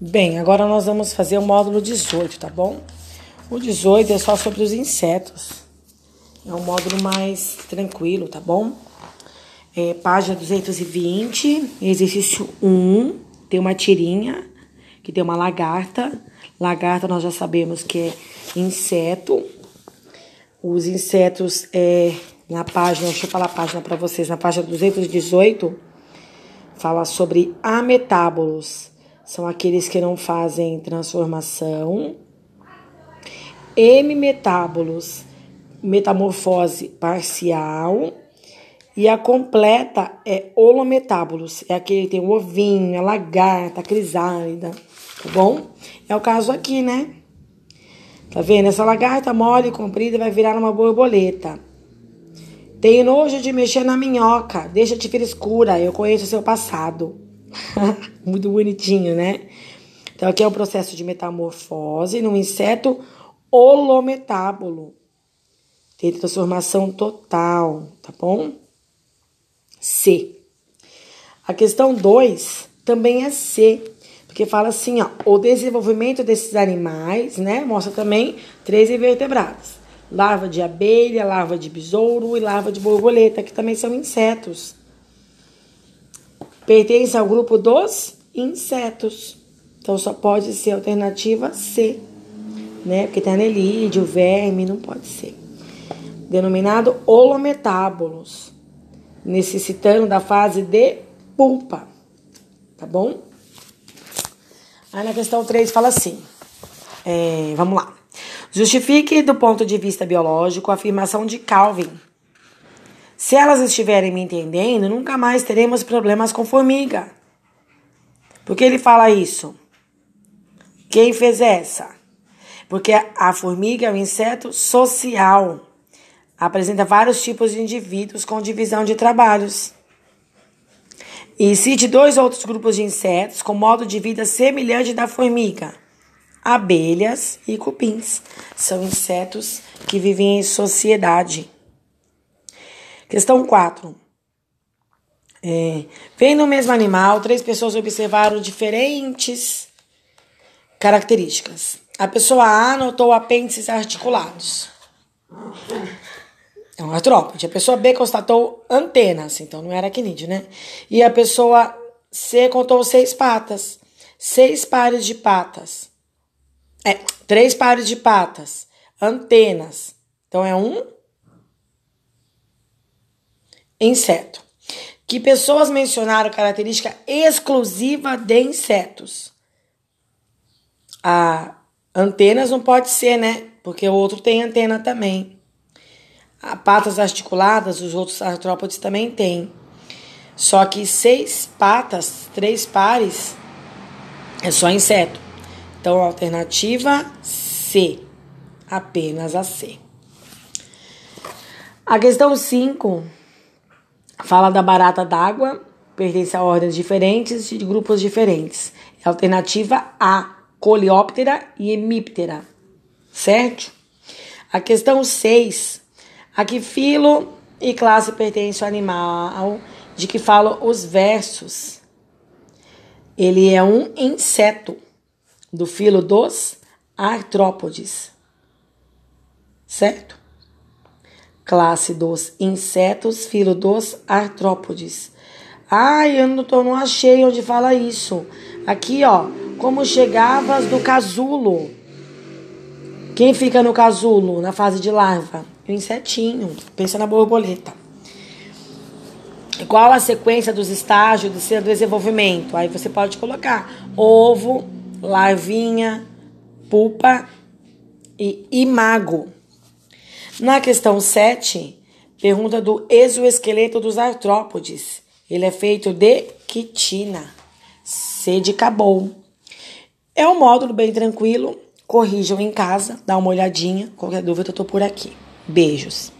Bem, agora nós vamos fazer o módulo 18, tá bom? O 18 é só sobre os insetos. É um módulo mais tranquilo, tá bom? É, página 220, exercício 1, tem uma tirinha, que tem uma lagarta. Lagarta nós já sabemos que é inseto. Os insetos é na página, deixa eu falar a página para vocês, na página 218, fala sobre ametábolos são aqueles que não fazem transformação. Hemimetábolos, metamorfose parcial. E a completa é holometábolos, é aquele que tem o ovinho, a lagarta, a crisálida, tá bom? É o caso aqui, né? Tá vendo? Essa lagarta mole e comprida vai virar uma borboleta. Tenho nojo de mexer na minhoca, deixa de frescura, eu conheço seu passado. Muito bonitinho, né? Então, aqui é o processo de metamorfose no inseto holometábolo. Tem transformação total, tá bom? C. A questão 2 também é C, porque fala assim, ó, o desenvolvimento desses animais, né? Mostra também três invertebrados. Larva de abelha, larva de besouro e larva de borboleta, que também são insetos pertence ao grupo dos insetos. Então só pode ser alternativa C, né? Porque tem anelídeo, verme, não pode ser. Denominado holometábolos, necessitando da fase de pulpa, tá bom? Aí na questão 3 fala assim: é, vamos lá. Justifique do ponto de vista biológico a afirmação de Calvin se elas estiverem me entendendo, nunca mais teremos problemas com formiga. Por que ele fala isso? Quem fez essa? Porque a formiga é um inseto social. Apresenta vários tipos de indivíduos com divisão de trabalhos. E cite dois outros grupos de insetos com modo de vida semelhante da formiga: abelhas e cupins. São insetos que vivem em sociedade. Questão 4. É, vendo o mesmo animal, três pessoas observaram diferentes características. A pessoa A notou apêndices articulados. É um artrópode. A pessoa B constatou antenas, então não era aracnídeo, né? E a pessoa C contou seis patas. Seis pares de patas. É, três pares de patas. Antenas. Então é um inseto. Que pessoas mencionaram característica exclusiva de insetos. A antenas não pode ser, né? Porque o outro tem antena também. A patas articuladas, os outros artrópodes também têm. Só que seis patas, três pares, é só inseto. Então, alternativa C. Apenas a C. A questão 5 Fala da barata d'água, pertence a ordens diferentes de grupos diferentes. É alternativa A, Coleóptera e Hemíptera, certo? A questão 6. A que filo e classe pertence o animal de que falam os versos? Ele é um inseto do filo dos artrópodes, certo? Classe dos insetos, filo dos artrópodes. Ai, eu não, tô, não achei onde fala isso. Aqui, ó, como chegavas do casulo. Quem fica no casulo, na fase de larva? O insetinho. Pensa na borboleta. Qual a sequência dos estágios do seu desenvolvimento? Aí você pode colocar ovo, larvinha, pupa e imago. Na questão 7, pergunta do exoesqueleto dos artrópodes. Ele é feito de quitina. C de cabou. É um módulo bem tranquilo. Corrijam em casa, dá uma olhadinha. Qualquer dúvida, eu tô por aqui. Beijos.